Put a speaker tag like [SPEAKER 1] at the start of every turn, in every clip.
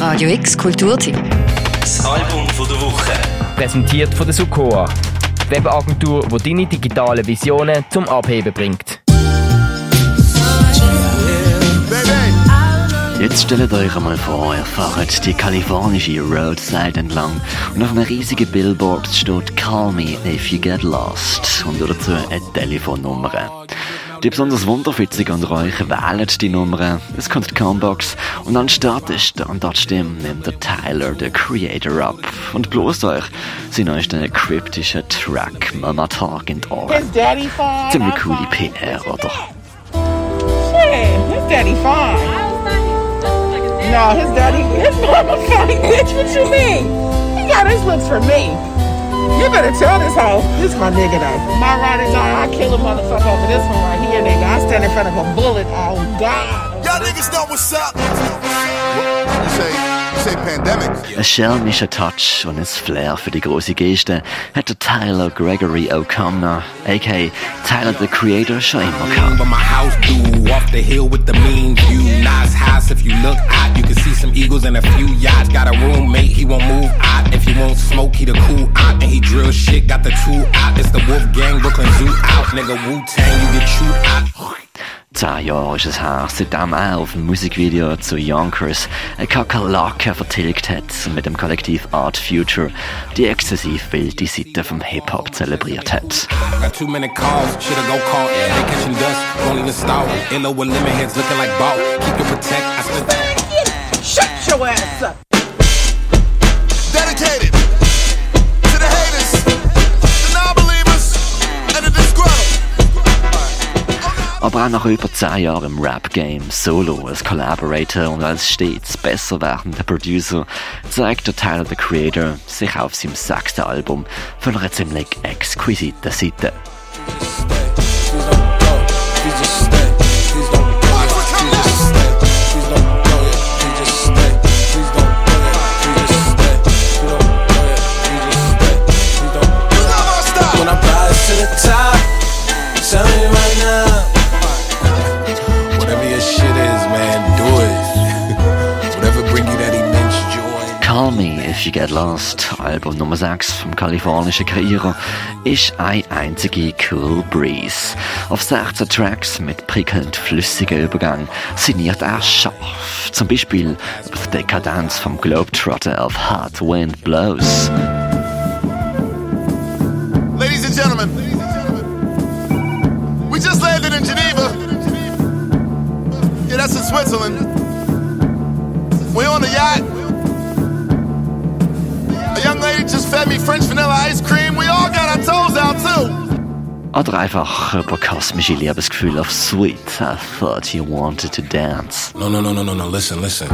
[SPEAKER 1] Radio X Kulturtipp.
[SPEAKER 2] Das Album von der Woche.
[SPEAKER 3] Präsentiert von der Sukoa. Webagentur, die deine digitalen Visionen zum Abheben bringt.
[SPEAKER 4] Jetzt stellt euch einmal vor, ihr fahrt die kalifornische Roadside entlang und auf einem riesigen Billboard steht Call me if you get lost und dazu eine Telefonnummer. Die besonders Wunderfitzigen unter euch wählen die Nummer, es kommt die Combox und anstatt der Standardstimme nimmt der Tyler, der Creator, ab und bloßt euch seinen neuesten kryptischen Track Mama Talk in die Ohren. Ziemlich coole PR, oder?
[SPEAKER 5] Shit, his daddy fine. No, his daddy, his mama fine, bitch. What you mean? He got his looks for me. You better tell this hoe. This my nigga though. My ride or die, I kill a motherfucker over this one right here, nigga. I stand in front of a bullet. Oh God.
[SPEAKER 6] Y'all niggas know what's up. You say, you say
[SPEAKER 4] schelmischer Touch und ein Flair für die große Geste hat der Tyler Gregory O'Connor, a.k.a. Tyler the Creator, schon immer gehabt.
[SPEAKER 7] But my house do off the hill with the mean view. Nice house. If you look out, you can see some eagles and a few yachts. Got a roommate, he won't move out. If he won't smoke, he the cool out. And he drill shit, got the two out. It's the Wolf Gang, Brooklyn Zoo out. Nigga Wu Tang, you get chewed out.
[SPEAKER 4] Zehn Jahre ist es her, seitdem er auf dem Musikvideo zu Yonkers eine Kakerlake vertilgt hat mit dem Kollektiv Art Future die exzessiv wilde Seite vom Hip-Hop zelebriert hat.
[SPEAKER 6] Dedicated to the haters, the non-believers, and the disgruntled.
[SPEAKER 4] Aber auch nach über zehn Jahren im Rap-Game, solo, als Collaborator und als stets besser werdender Producer, zeigt der Tyler the Creator sich auf seinem sechsten Album von einer ziemlich exquisiten Seite. If You Get Lost, Album Nummer 6 vom kalifornischen Kreierer, ist eine einzige Cool Breeze. Auf 16 Tracks mit prickelnd flüssigen Übergang sinniert er scharf. Zum Beispiel über die Dekadenz vom Globetrotter auf Hard Wind Blows.
[SPEAKER 6] Ladies and gentlemen, we just landed in Geneva. Yeah, that's in Switzerland. We're on a yacht. A young lady just fed me French vanilla ice cream. We all got our toes out too.
[SPEAKER 4] Oder einfach über kosmische Liebesgefühl auf Sweet. I thought you wanted to dance.
[SPEAKER 7] No, no, no, no, no, no. Listen, listen.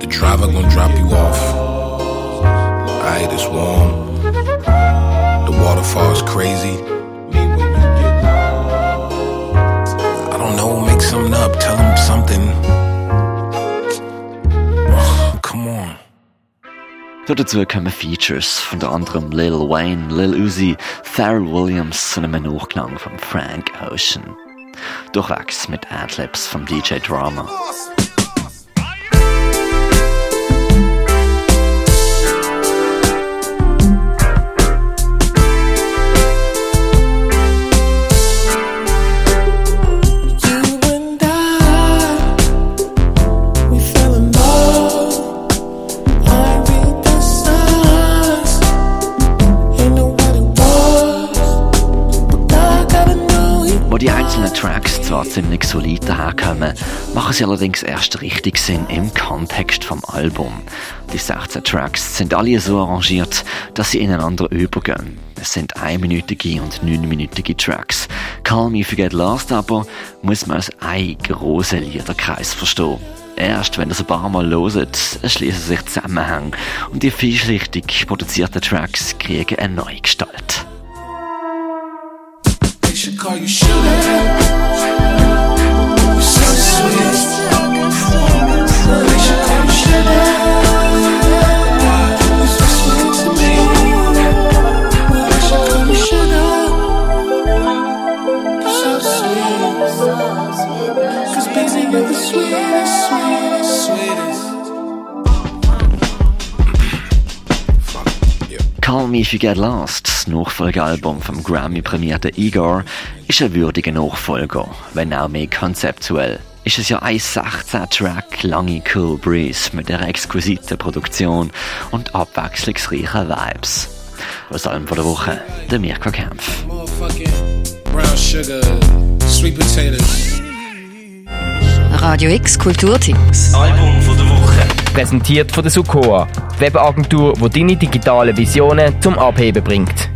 [SPEAKER 7] The driver gonna drop you off. Alright, it's warm. The waterfall's crazy. I don't know, make something up. Tell him something. Come on.
[SPEAKER 4] Dazu kommen Features von der anderem Lil Wayne, Lil Uzi, Pharrell Williams und einem Nachklang von Frank Ocean. Durchwegs mit Adlibs vom DJ Drama. Tracks zwar ziemlich solid daherkommen, machen sie allerdings erst richtig Sinn im Kontext vom Album. Die 16 Tracks sind alle so arrangiert, dass sie ineinander übergehen. Es sind einminütige und neunminütige Tracks. Call Me If You Get Lost aber muss man als ein grossen Liederkreis verstehen. Erst wenn ihr es ein paar Mal loset, erschließen sich Zusammenhänge und die vielschichtig produzierten Tracks kriegen eine neue Gestalt.
[SPEAKER 8] Should call you sugar. So sweet. Should call you sugar. So sweet to me. Should call you sugar. So sweet. 'Cause baby, you're the sweetest, sweetest,
[SPEAKER 4] Call Me If You Get Lost, das Nachfolgealbum vom Grammy-prämierten Igor, ist ein würdiger Nachfolger, wenn auch mehr konzeptuell. Ist es ja ein 16-Track lange Cool Breeze mit einer exquisiten Produktion und abwechslungsreichen Vibes. Was allem von der Woche, der Mirko Kempf.
[SPEAKER 7] Motherfucking brown sugar, sweet potatoes.
[SPEAKER 1] Radio X Kulturtipp.
[SPEAKER 2] Das Album von der Woche.
[SPEAKER 3] Präsentiert von der Sukoa, Webagentur, die deine digitalen Visionen zum Abheben bringt.